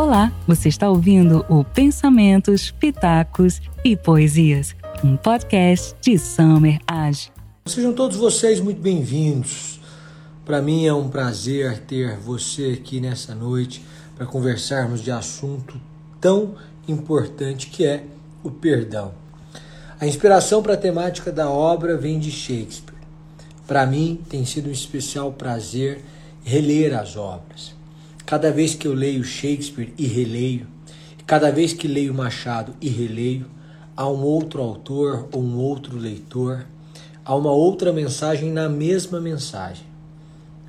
Olá, você está ouvindo o Pensamentos, Pitacos e Poesias, um podcast de Summer Age. Sejam todos vocês muito bem-vindos. Para mim é um prazer ter você aqui nessa noite para conversarmos de assunto tão importante que é o perdão. A inspiração para a temática da obra vem de Shakespeare. Para mim tem sido um especial prazer reler as obras. Cada vez que eu leio Shakespeare e releio, cada vez que leio Machado e releio, há um outro autor ou um outro leitor, há uma outra mensagem na mesma mensagem.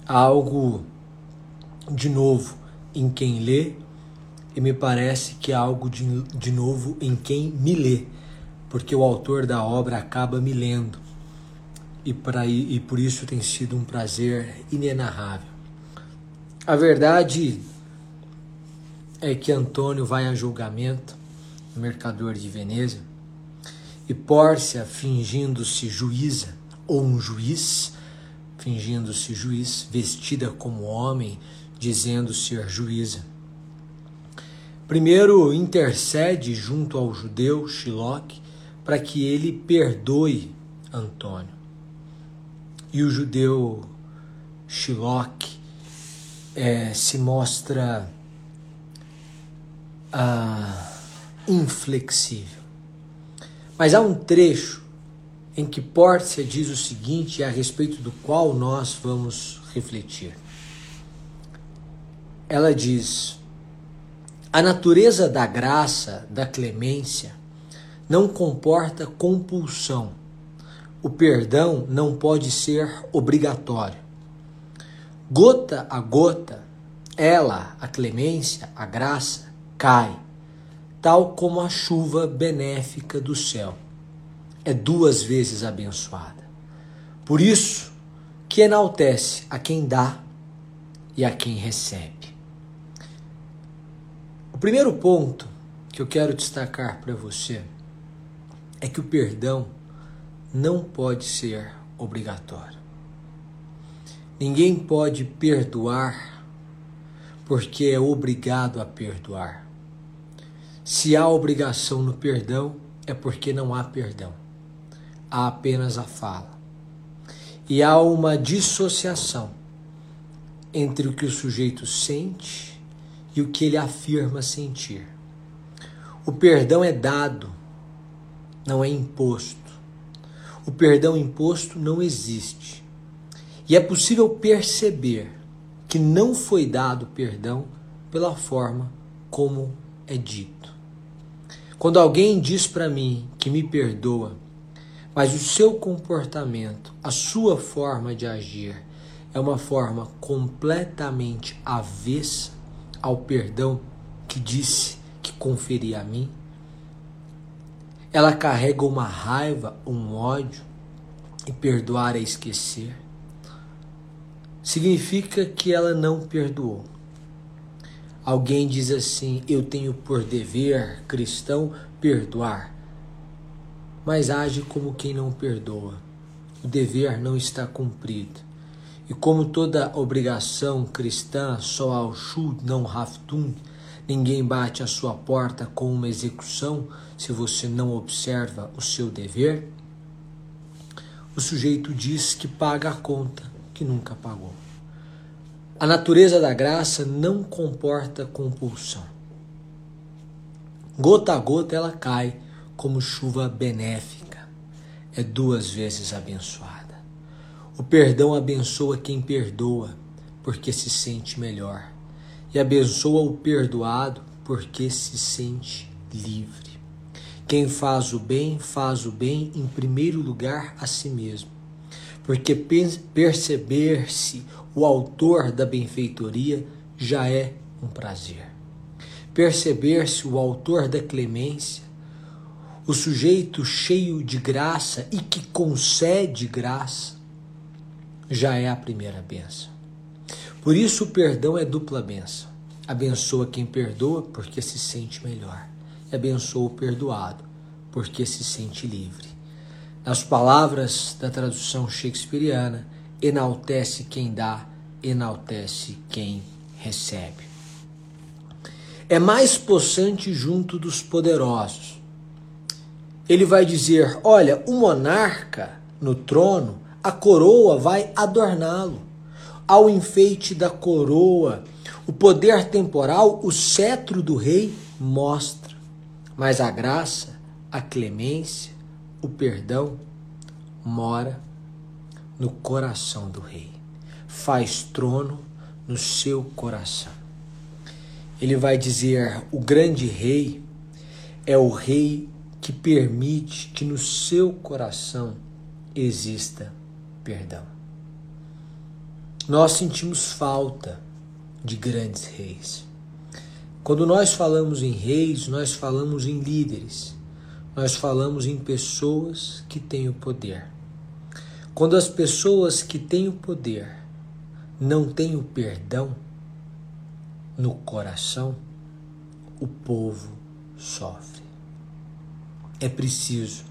Há algo de novo em quem lê e me parece que há algo de, de novo em quem me lê, porque o autor da obra acaba me lendo. E, pra, e por isso tem sido um prazer inenarrável. A verdade é que Antônio vai a julgamento, mercador de Veneza, e Pórcia, fingindo-se juíza, ou um juiz, fingindo-se juiz, vestida como homem, dizendo ser juíza. Primeiro intercede junto ao judeu Shiloque para que ele perdoe Antônio. E o judeu Shiloque é, se mostra ah, inflexível. Mas há um trecho em que Pórcia diz o seguinte, a respeito do qual nós vamos refletir. Ela diz: A natureza da graça, da clemência, não comporta compulsão. O perdão não pode ser obrigatório. Gota a gota, ela, a clemência, a graça, cai, tal como a chuva benéfica do céu. É duas vezes abençoada. Por isso que enaltece a quem dá e a quem recebe. O primeiro ponto que eu quero destacar para você é que o perdão não pode ser obrigatório. Ninguém pode perdoar porque é obrigado a perdoar. Se há obrigação no perdão, é porque não há perdão. Há apenas a fala. E há uma dissociação entre o que o sujeito sente e o que ele afirma sentir. O perdão é dado, não é imposto. O perdão imposto não existe. E é possível perceber que não foi dado perdão pela forma como é dito. Quando alguém diz para mim que me perdoa, mas o seu comportamento, a sua forma de agir é uma forma completamente avessa ao perdão que disse que conferia a mim, ela carrega uma raiva, um ódio, e perdoar é esquecer significa que ela não perdoou. Alguém diz assim: Eu tenho por dever cristão perdoar, mas age como quem não perdoa. O dever não está cumprido. E como toda obrigação cristã só ao shud não haftung, ninguém bate a sua porta com uma execução se você não observa o seu dever, o sujeito diz que paga a conta que nunca pagou. A natureza da graça não comporta compulsão. Gota a gota ela cai como chuva benéfica, é duas vezes abençoada. O perdão abençoa quem perdoa, porque se sente melhor, e abençoa o perdoado, porque se sente livre. Quem faz o bem, faz o bem em primeiro lugar a si mesmo porque perceber-se o autor da benfeitoria já é um prazer. Perceber-se o autor da clemência, o sujeito cheio de graça e que concede graça, já é a primeira benção. Por isso o perdão é dupla benção. Abençoa quem perdoa porque se sente melhor, e abençoa o perdoado porque se sente livre. Nas palavras da tradução shakespeariana, enaltece quem dá, enaltece quem recebe. é mais possante junto dos poderosos. Ele vai dizer: Olha, o monarca no trono, a coroa vai adorná-lo. Ao enfeite da coroa, o poder temporal, o cetro do rei mostra. Mas a graça, a clemência, o perdão mora no coração do rei. Faz trono no seu coração. Ele vai dizer: o grande rei é o rei que permite que no seu coração exista perdão. Nós sentimos falta de grandes reis. Quando nós falamos em reis, nós falamos em líderes, nós falamos em pessoas que têm o poder. Quando as pessoas que têm o poder não têm o perdão no coração, o povo sofre. É preciso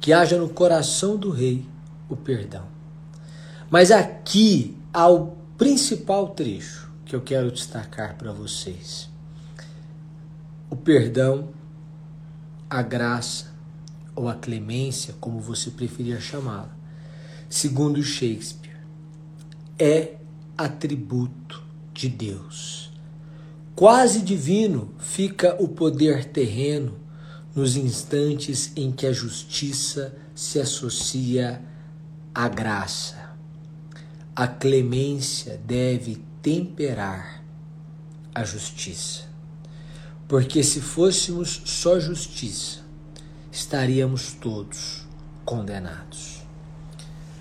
que haja no coração do rei o perdão. Mas aqui há o principal trecho que eu quero destacar para vocês. O perdão, a graça ou a clemência, como você preferir chamá-la, segundo Shakespeare, é atributo de Deus. Quase divino fica o poder terreno nos instantes em que a justiça se associa à graça. A clemência deve temperar a justiça. Porque se fôssemos só justiça, estaríamos todos condenados.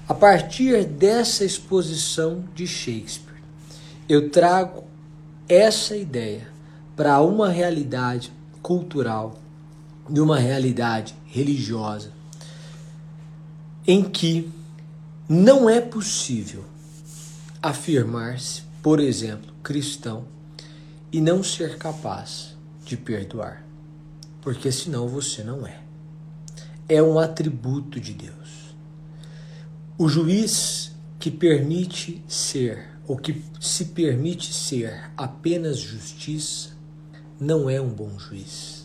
A partir dessa exposição de Shakespeare, eu trago essa ideia para uma realidade cultural de uma realidade religiosa em que não é possível afirmar-se, por exemplo, cristão e não ser capaz de perdoar, porque senão você não é. É um atributo de Deus. O juiz que permite ser, ou que se permite ser apenas justiça, não é um bom juiz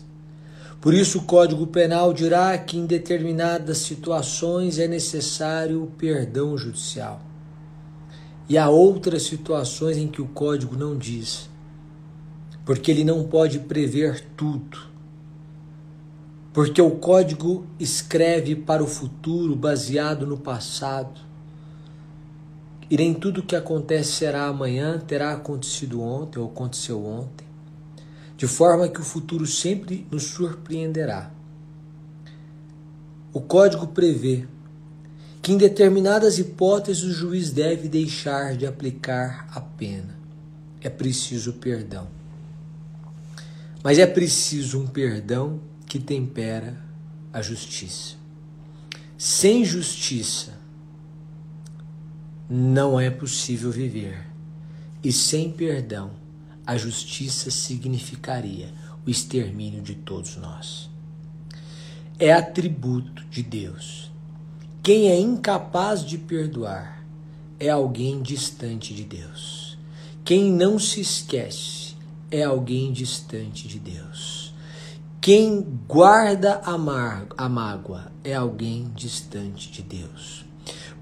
por isso, o Código Penal dirá que em determinadas situações é necessário o perdão judicial. E há outras situações em que o Código não diz, porque ele não pode prever tudo. Porque o Código escreve para o futuro baseado no passado. E nem tudo que acontece será amanhã terá acontecido ontem ou aconteceu ontem de forma que o futuro sempre nos surpreenderá. O código prevê que em determinadas hipóteses o juiz deve deixar de aplicar a pena. É preciso perdão. Mas é preciso um perdão que tempera a justiça. Sem justiça não é possível viver. E sem perdão a justiça significaria o extermínio de todos nós. É atributo de Deus. Quem é incapaz de perdoar é alguém distante de Deus. Quem não se esquece é alguém distante de Deus. Quem guarda a, a mágoa é alguém distante de Deus.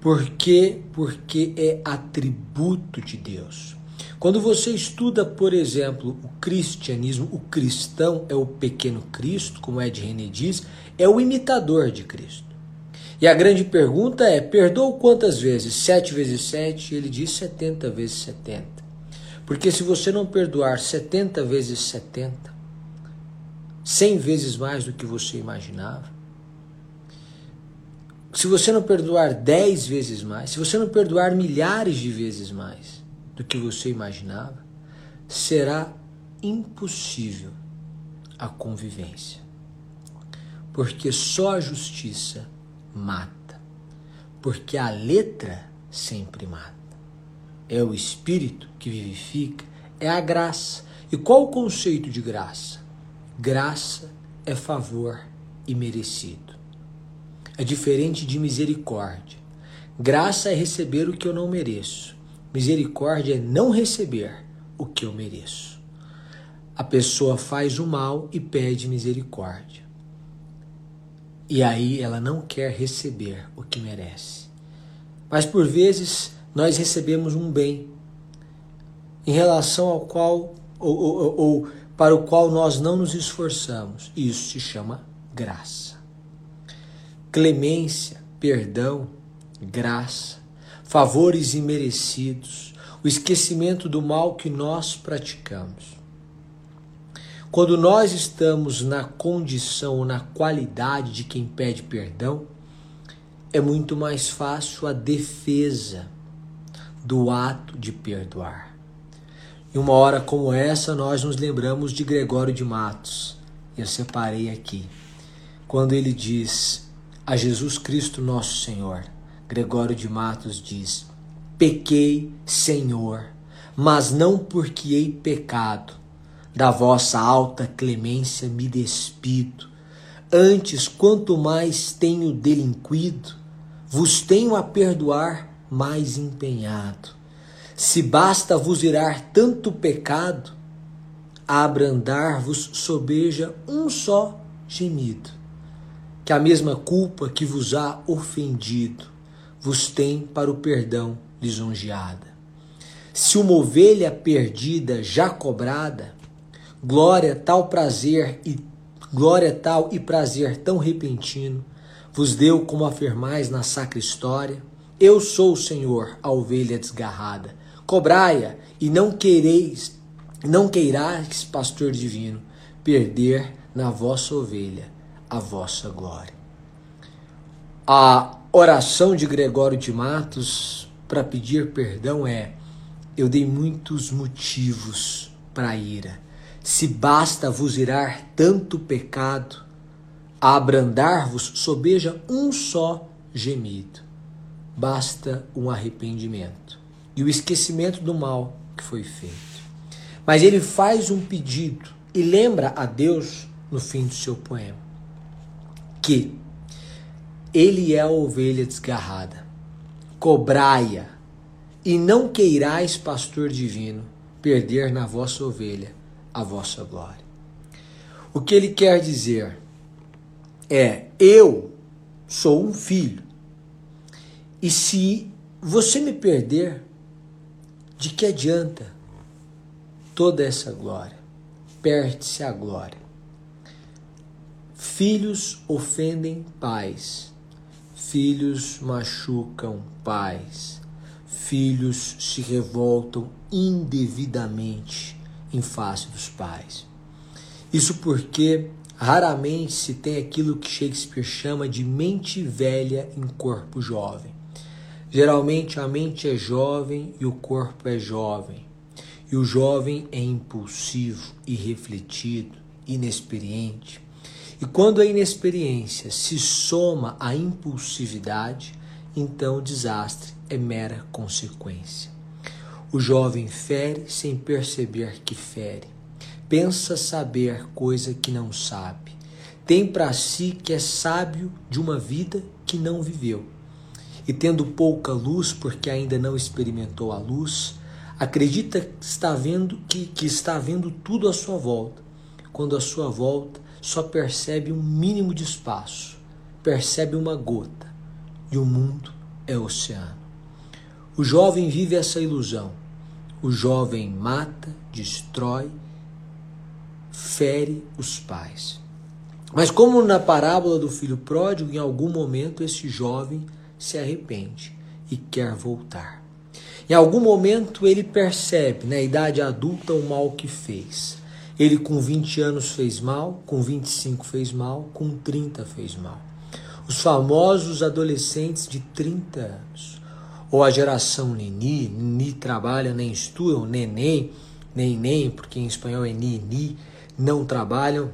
Por quê? Porque é atributo de Deus. Quando você estuda, por exemplo, o cristianismo, o cristão é o pequeno Cristo, como Ed René diz, é o imitador de Cristo. E a grande pergunta é: perdoa quantas vezes? Sete vezes sete? Ele diz setenta vezes setenta. Porque se você não perdoar setenta vezes setenta, cem vezes mais do que você imaginava, se você não perdoar dez vezes mais, se você não perdoar milhares de vezes mais, do que você imaginava, será impossível a convivência. Porque só a justiça mata. Porque a letra sempre mata. É o espírito que vivifica, é a graça. E qual o conceito de graça? Graça é favor e merecido. É diferente de misericórdia. Graça é receber o que eu não mereço. Misericórdia é não receber o que eu mereço. a pessoa faz o mal e pede misericórdia. E aí ela não quer receber o que merece. Mas por vezes nós recebemos um bem em relação ao qual ou, ou, ou para o qual nós não nos esforçamos. Isso se chama graça. Clemência, perdão, graça, favores imerecidos, o esquecimento do mal que nós praticamos. Quando nós estamos na condição ou na qualidade de quem pede perdão, é muito mais fácil a defesa do ato de perdoar. Em uma hora como essa, nós nos lembramos de Gregório de Matos. Eu separei aqui. Quando ele diz a Jesus Cristo nosso Senhor, Gregório de Matos diz: Pequei, Senhor, mas não porque hei pecado. Da vossa alta clemência me despido. Antes, quanto mais tenho delinquido, vos tenho a perdoar mais empenhado. Se basta vos irar tanto pecado, a abrandar-vos sobeja um só gemido, que a mesma culpa que vos há ofendido vos tem para o perdão lisonjeada. Se uma ovelha perdida já cobrada, glória tal prazer e glória tal e prazer tão repentino vos deu como afirmais na sacra história, eu sou o Senhor, a ovelha desgarrada Cobrai-a e não quereis, não queirais, pastor divino, perder na vossa ovelha a vossa glória. A oração de Gregório de Matos para pedir perdão é: Eu dei muitos motivos para ira. Se basta vos irar tanto pecado, a abrandar-vos sobeja um só gemido. Basta um arrependimento e o esquecimento do mal que foi feito. Mas ele faz um pedido e lembra a Deus no fim do seu poema que ele é a ovelha desgarrada. Cobrai-a e não queirais, pastor divino, perder na vossa ovelha a vossa glória. O que ele quer dizer é: eu sou um filho, e se você me perder, de que adianta toda essa glória? Perde-se a glória. Filhos ofendem pais, filhos machucam pais, filhos se revoltam indevidamente em face dos pais. Isso porque raramente se tem aquilo que Shakespeare chama de mente velha em corpo jovem. Geralmente a mente é jovem e o corpo é jovem. E o jovem é impulsivo, irrefletido, inexperiente. E quando a inexperiência se soma à impulsividade, então o desastre é mera consequência. O jovem fere sem perceber que fere. Pensa saber coisa que não sabe. Tem para si que é sábio de uma vida que não viveu e tendo pouca luz, porque ainda não experimentou a luz, acredita que está vendo que, que está vendo tudo à sua volta, quando à sua volta só percebe um mínimo de espaço, percebe uma gota, e o mundo é oceano. O jovem vive essa ilusão. O jovem mata, destrói, fere os pais. Mas como na parábola do filho pródigo, em algum momento esse jovem se arrepende e quer voltar. Em algum momento ele percebe, na idade adulta, o mal que fez. Ele com 20 anos fez mal, com 25 fez mal, com 30 fez mal. Os famosos adolescentes de 30 anos. Ou a geração Nini, Nini trabalha, nem estudam, neném, nem, porque em espanhol é Nini, não trabalham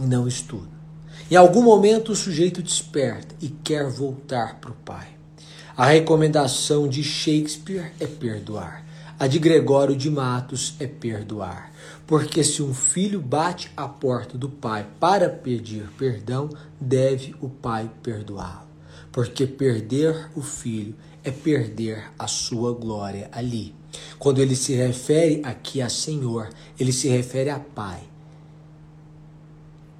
e não estudam. Em algum momento o sujeito desperta e quer voltar para o pai. A recomendação de Shakespeare é perdoar. A de Gregório de Matos é perdoar. Porque se um filho bate à porta do pai para pedir perdão, deve o pai perdoá-lo. Porque perder o filho é perder a sua glória ali. Quando ele se refere aqui a Senhor, ele se refere a Pai.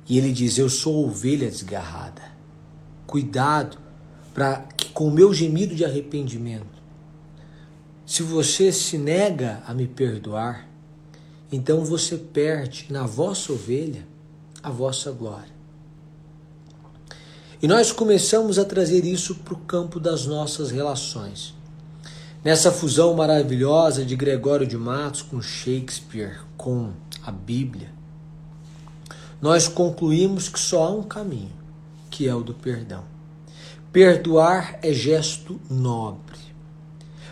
E ele diz: Eu sou ovelha desgarrada. Cuidado para que com o meu gemido de arrependimento, se você se nega a me perdoar, então você perde na vossa ovelha a vossa glória. E nós começamos a trazer isso para o campo das nossas relações. Nessa fusão maravilhosa de Gregório de Matos com Shakespeare, com a Bíblia, nós concluímos que só há um caminho, que é o do perdão. Perdoar é gesto nobre.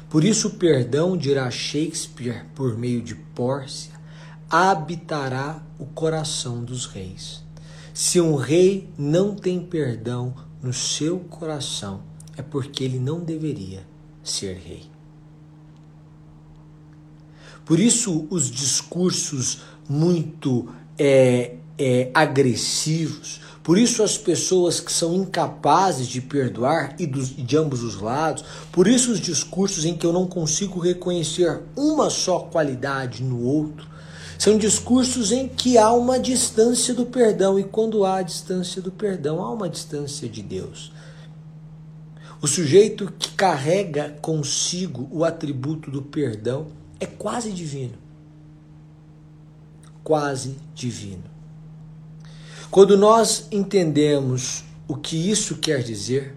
Por isso, o perdão, dirá Shakespeare por meio de Pórcia, habitará o coração dos reis. Se um rei não tem perdão no seu coração, é porque ele não deveria ser rei. Por isso, os discursos muito é, é, agressivos, por isso as pessoas que são incapazes de perdoar e dos, de ambos os lados, por isso os discursos em que eu não consigo reconhecer uma só qualidade no outro, são discursos em que há uma distância do perdão, e quando há distância do perdão, há uma distância de Deus. O sujeito que carrega consigo o atributo do perdão é quase divino. Quase divino. Quando nós entendemos o que isso quer dizer,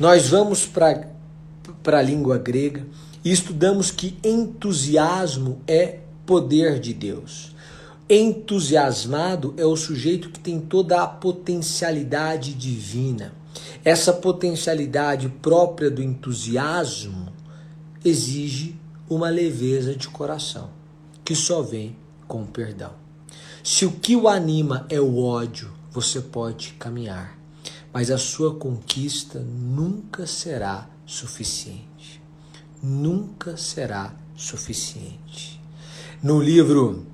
nós vamos para a língua grega e estudamos que entusiasmo é poder de Deus. Entusiasmado é o sujeito que tem toda a potencialidade divina. Essa potencialidade própria do entusiasmo exige uma leveza de coração, que só vem com o perdão. Se o que o anima é o ódio, você pode caminhar, mas a sua conquista nunca será suficiente. Nunca será suficiente. No livro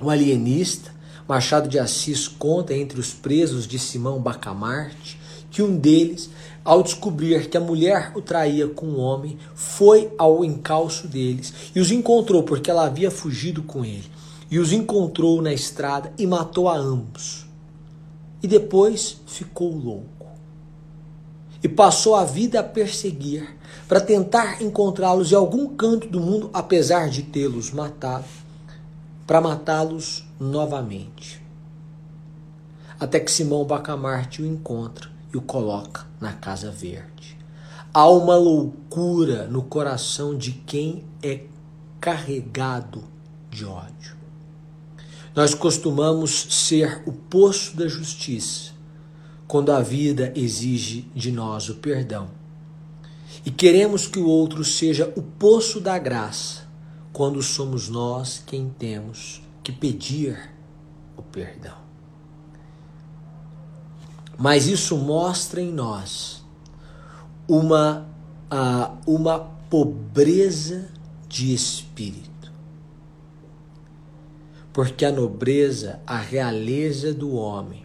O Alienista, Machado de Assis conta entre os presos de Simão Bacamarte que um deles, ao descobrir que a mulher o traía com um homem, foi ao encalço deles e os encontrou porque ela havia fugido com ele. E os encontrou na estrada e matou a ambos. E depois ficou louco. E passou a vida a perseguir para tentar encontrá-los em algum canto do mundo, apesar de tê-los matado, para matá-los novamente. Até que Simão Bacamarte o encontra e o coloca na Casa Verde. Há uma loucura no coração de quem é carregado de ódio. Nós costumamos ser o poço da justiça quando a vida exige de nós o perdão e queremos que o outro seja o poço da graça, quando somos nós quem temos que pedir o perdão. Mas isso mostra em nós uma, uh, uma pobreza de espírito. Porque a nobreza, a realeza do homem,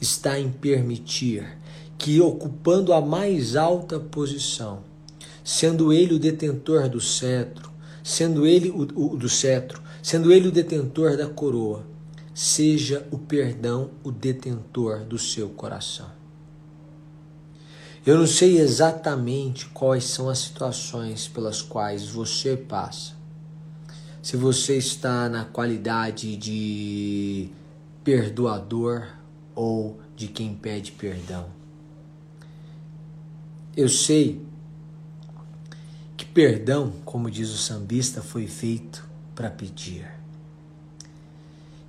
está em permitir que, ocupando a mais alta posição, sendo ele o detentor do cetro, sendo ele o, o do cetro, sendo ele o detentor da coroa, seja o perdão o detentor do seu coração. Eu não sei exatamente quais são as situações pelas quais você passa. Se você está na qualidade de perdoador ou de quem pede perdão. Eu sei que perdão, como diz o sambista, foi feito para pedir.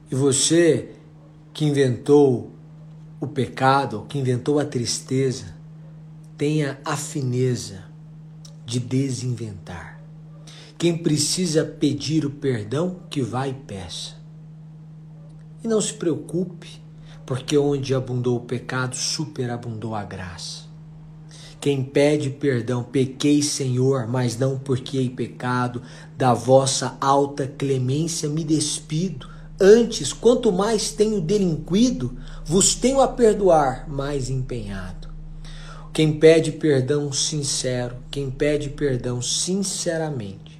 E você que inventou o pecado, que inventou a tristeza, tenha a fineza de desinventar. Quem precisa pedir o perdão, que vá e peça. E não se preocupe, porque onde abundou o pecado, superabundou a graça. Quem pede perdão, pequei, Senhor, mas não porque hei pecado, da vossa alta clemência me despido. Antes, quanto mais tenho delinquido, vos tenho a perdoar, mais empenhado. Quem pede perdão sincero, quem pede perdão sinceramente,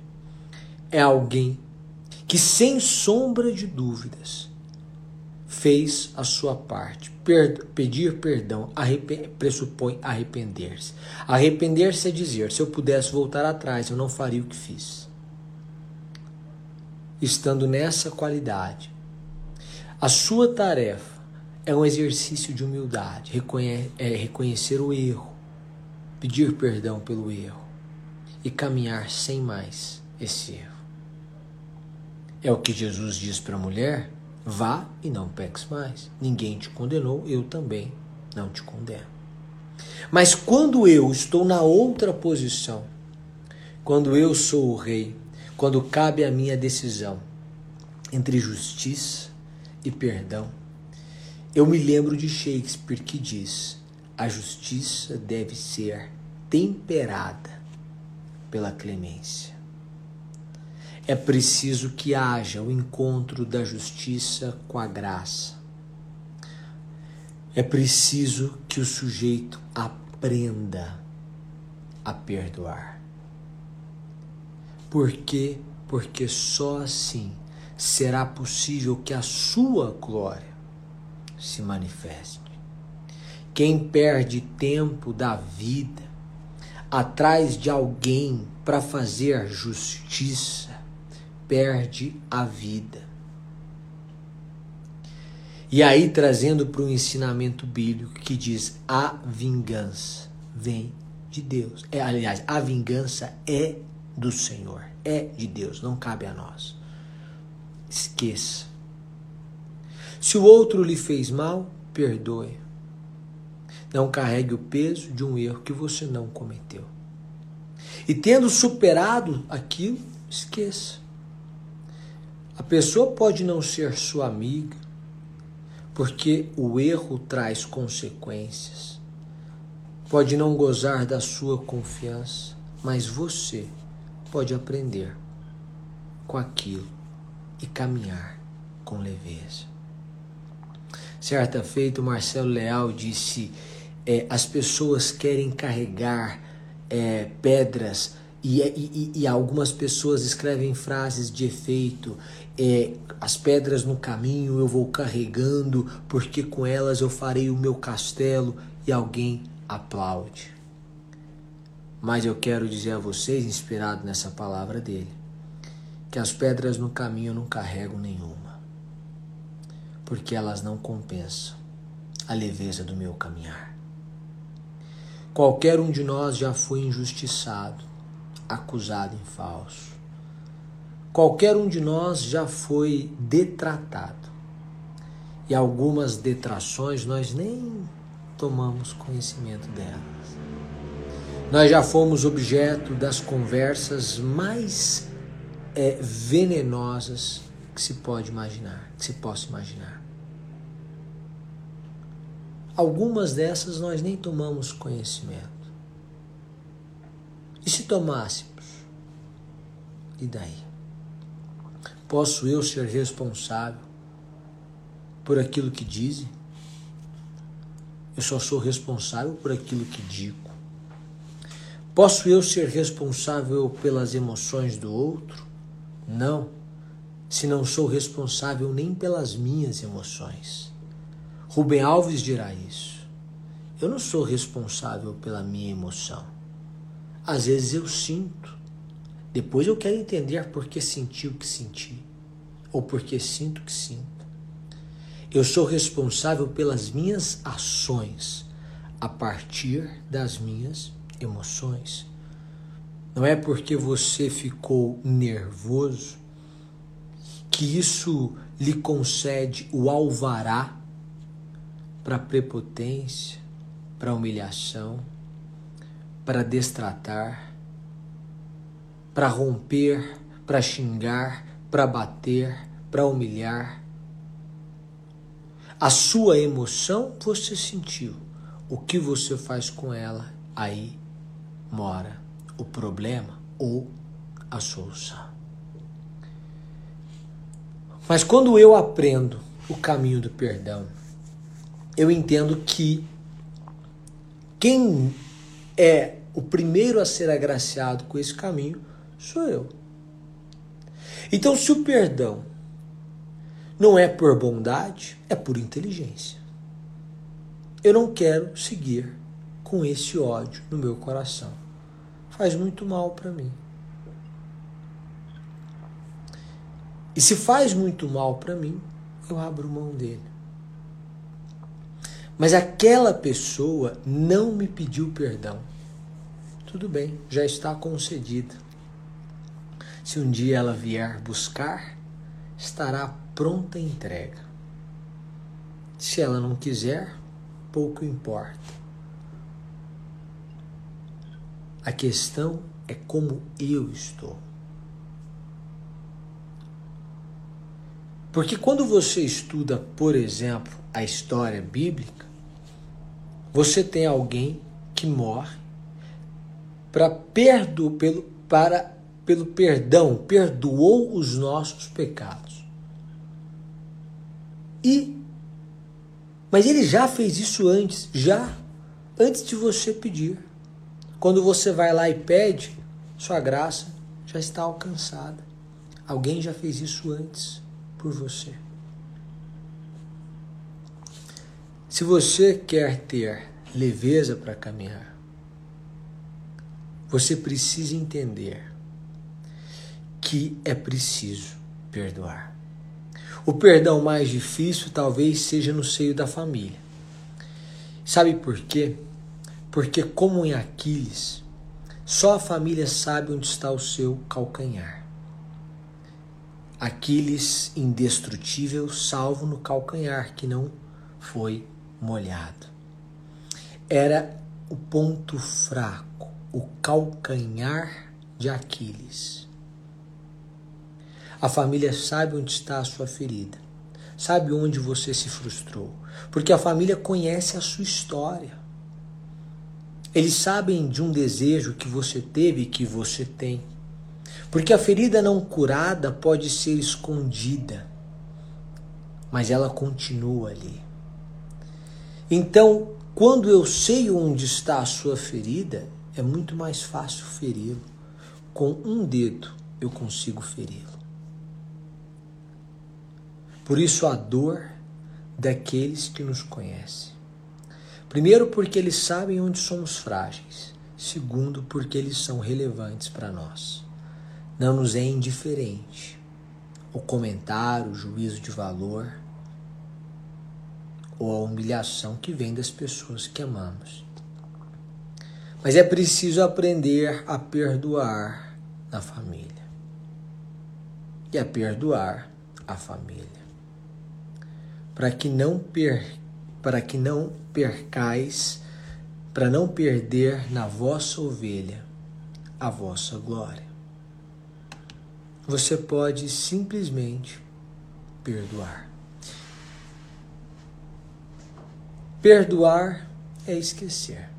é alguém que, sem sombra de dúvidas, fez a sua parte. Pedir perdão arrep pressupõe arrepender-se. Arrepender-se é dizer: se eu pudesse voltar atrás, eu não faria o que fiz. Estando nessa qualidade, a sua tarefa é um exercício de humildade, reconhe é reconhecer o erro, pedir perdão pelo erro e caminhar sem mais esse erro. É o que Jesus diz para a mulher Vá e não peques mais. Ninguém te condenou, eu também não te condeno. Mas quando eu estou na outra posição, quando eu sou o rei, quando cabe a minha decisão entre justiça e perdão, eu me lembro de Shakespeare que diz: a justiça deve ser temperada pela clemência é preciso que haja o encontro da justiça com a graça. É preciso que o sujeito aprenda a perdoar. Por quê? Porque só assim será possível que a sua glória se manifeste. Quem perde tempo da vida atrás de alguém para fazer justiça perde a vida. E aí, trazendo para o ensinamento bíblico que diz: a vingança vem de Deus. É, aliás, a vingança é do Senhor, é de Deus, não cabe a nós. Esqueça. Se o outro lhe fez mal, perdoe. Não carregue o peso de um erro que você não cometeu. E tendo superado aquilo, esqueça. A pessoa pode não ser sua amiga, porque o erro traz consequências. Pode não gozar da sua confiança, mas você pode aprender com aquilo e caminhar com leveza. Certa feita, Marcelo Leal disse: é, as pessoas querem carregar é, pedras e, e, e, algumas pessoas escrevem frases de efeito é, as pedras no caminho eu vou carregando, porque com elas eu farei o meu castelo e alguém aplaude. Mas eu quero dizer a vocês, inspirado nessa palavra dele, que as pedras no caminho eu não carrego nenhuma, porque elas não compensam a leveza do meu caminhar. Qualquer um de nós já foi injustiçado, acusado em falso Qualquer um de nós já foi detratado. E algumas detrações nós nem tomamos conhecimento delas. Nós já fomos objeto das conversas mais é, venenosas que se pode imaginar, que se possa imaginar. Algumas dessas nós nem tomamos conhecimento. E se tomássemos? E daí? Posso eu ser responsável por aquilo que dizem? Eu só sou responsável por aquilo que digo. Posso eu ser responsável pelas emoções do outro? Não, se não sou responsável nem pelas minhas emoções. Rubem Alves dirá isso. Eu não sou responsável pela minha emoção. Às vezes eu sinto, depois eu quero entender por que senti o que senti, ou porque sinto que sinto. Eu sou responsável pelas minhas ações a partir das minhas emoções. Não é porque você ficou nervoso que isso lhe concede o alvará para prepotência, para humilhação, para destratar, para romper, para xingar, para bater, para humilhar. A sua emoção você sentiu. O que você faz com ela, aí mora o problema ou a solução. Mas quando eu aprendo o caminho do perdão, eu entendo que quem é o primeiro a ser agraciado com esse caminho sou eu. Então, se o perdão não é por bondade, é por inteligência. Eu não quero seguir com esse ódio no meu coração. Faz muito mal para mim. E se faz muito mal para mim, eu abro mão dele. Mas aquela pessoa não me pediu perdão. Tudo bem, já está concedida. Se um dia ela vier buscar, estará pronta a entrega. Se ela não quiser, pouco importa. A questão é como eu estou. Porque quando você estuda, por exemplo, a história bíblica, você tem alguém que morre para perdo, pelo, para, pelo perdão, perdoou os nossos pecados. E mas ele já fez isso antes, já antes de você pedir. Quando você vai lá e pede, sua graça já está alcançada. Alguém já fez isso antes por você. Se você quer ter leveza para caminhar, você precisa entender que é preciso perdoar. O perdão mais difícil talvez seja no seio da família. Sabe por quê? Porque, como em Aquiles, só a família sabe onde está o seu calcanhar. Aquiles indestrutível, salvo no calcanhar, que não foi molhado. Era o ponto fraco, o calcanhar de Aquiles. A família sabe onde está a sua ferida, sabe onde você se frustrou, porque a família conhece a sua história. Eles sabem de um desejo que você teve e que você tem. Porque a ferida não curada pode ser escondida, mas ela continua ali. Então, quando eu sei onde está a sua ferida, é muito mais fácil feri-lo. Com um dedo eu consigo feri-lo. Por isso a dor daqueles que nos conhecem. Primeiro, porque eles sabem onde somos frágeis. Segundo, porque eles são relevantes para nós não nos é indiferente o comentário, o juízo de valor ou a humilhação que vem das pessoas que amamos. Mas é preciso aprender a perdoar na família e a perdoar a família para que não per para que não percais para não perder na vossa ovelha a vossa glória você pode simplesmente perdoar. Perdoar é esquecer.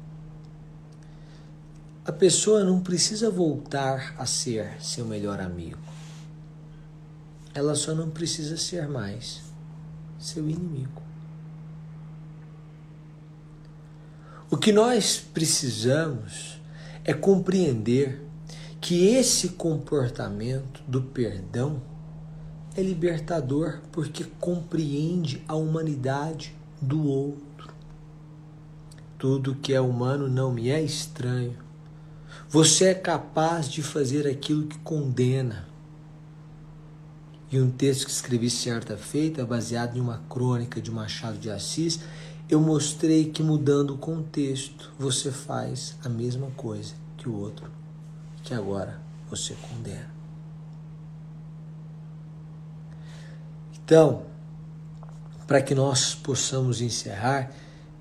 A pessoa não precisa voltar a ser seu melhor amigo. Ela só não precisa ser mais seu inimigo. O que nós precisamos é compreender que esse comportamento do perdão é libertador porque compreende a humanidade do outro. Tudo que é humano não me é estranho. Você é capaz de fazer aquilo que condena. E um texto que escrevi certa feita, baseado em uma crônica de Machado de Assis, eu mostrei que mudando o contexto, você faz a mesma coisa que o outro que agora você condena. Então, para que nós possamos encerrar,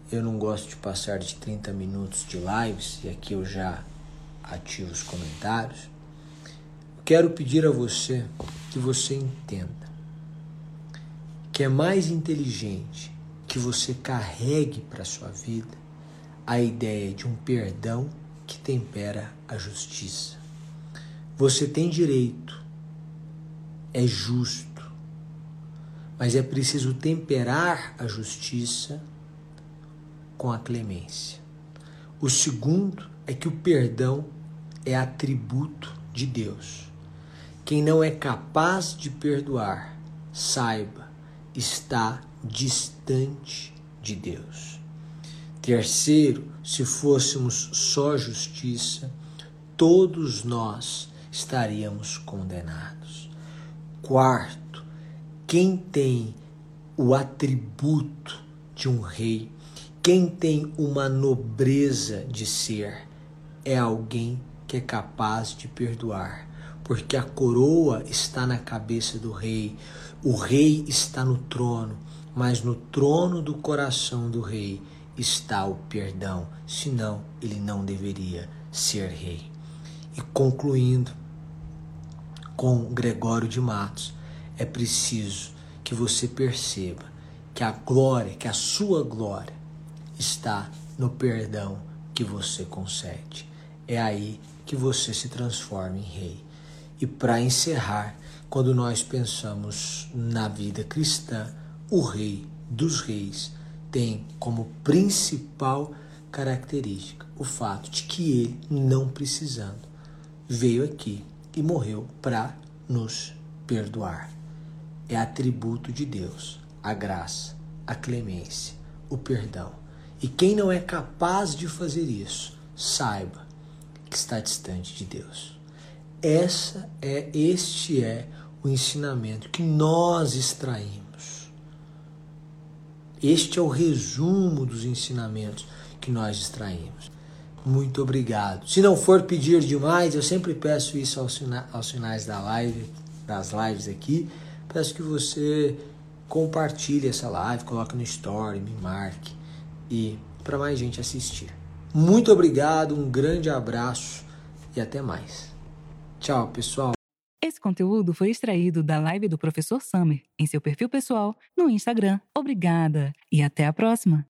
eu não gosto de passar de 30 minutos de lives, e aqui eu já ativo os comentários. Quero pedir a você que você entenda que é mais inteligente que você carregue para sua vida a ideia de um perdão que tempera a justiça. Você tem direito, é justo, mas é preciso temperar a justiça com a clemência. O segundo é que o perdão é atributo de Deus. Quem não é capaz de perdoar, saiba, está distante de Deus. Terceiro, se fôssemos só justiça, todos nós estaríamos condenados. Quarto, quem tem o atributo de um rei, quem tem uma nobreza de ser, é alguém que é capaz de perdoar, porque a coroa está na cabeça do rei, o rei está no trono, mas no trono do coração do rei está o perdão, senão ele não deveria ser rei. E concluindo com Gregório de Matos, é preciso que você perceba que a glória, que a sua glória está no perdão que você concede. É aí que você se transforma em rei. E para encerrar, quando nós pensamos na vida cristã, o rei dos reis tem como principal característica o fato de que ele, não precisando, veio aqui e morreu para nos perdoar. É atributo de Deus a graça, a clemência, o perdão. E quem não é capaz de fazer isso, saiba que está distante de Deus. Essa é este é o ensinamento que nós extraímos. Este é o resumo dos ensinamentos que nós extraímos. Muito obrigado. Se não for pedir demais, eu sempre peço isso aos, aos finais da live, das lives aqui. Peço que você compartilhe essa live, coloque no story, me marque e para mais gente assistir. Muito obrigado, um grande abraço e até mais. Tchau, pessoal. Esse conteúdo foi extraído da live do professor Summer em seu perfil pessoal no Instagram. Obrigada e até a próxima.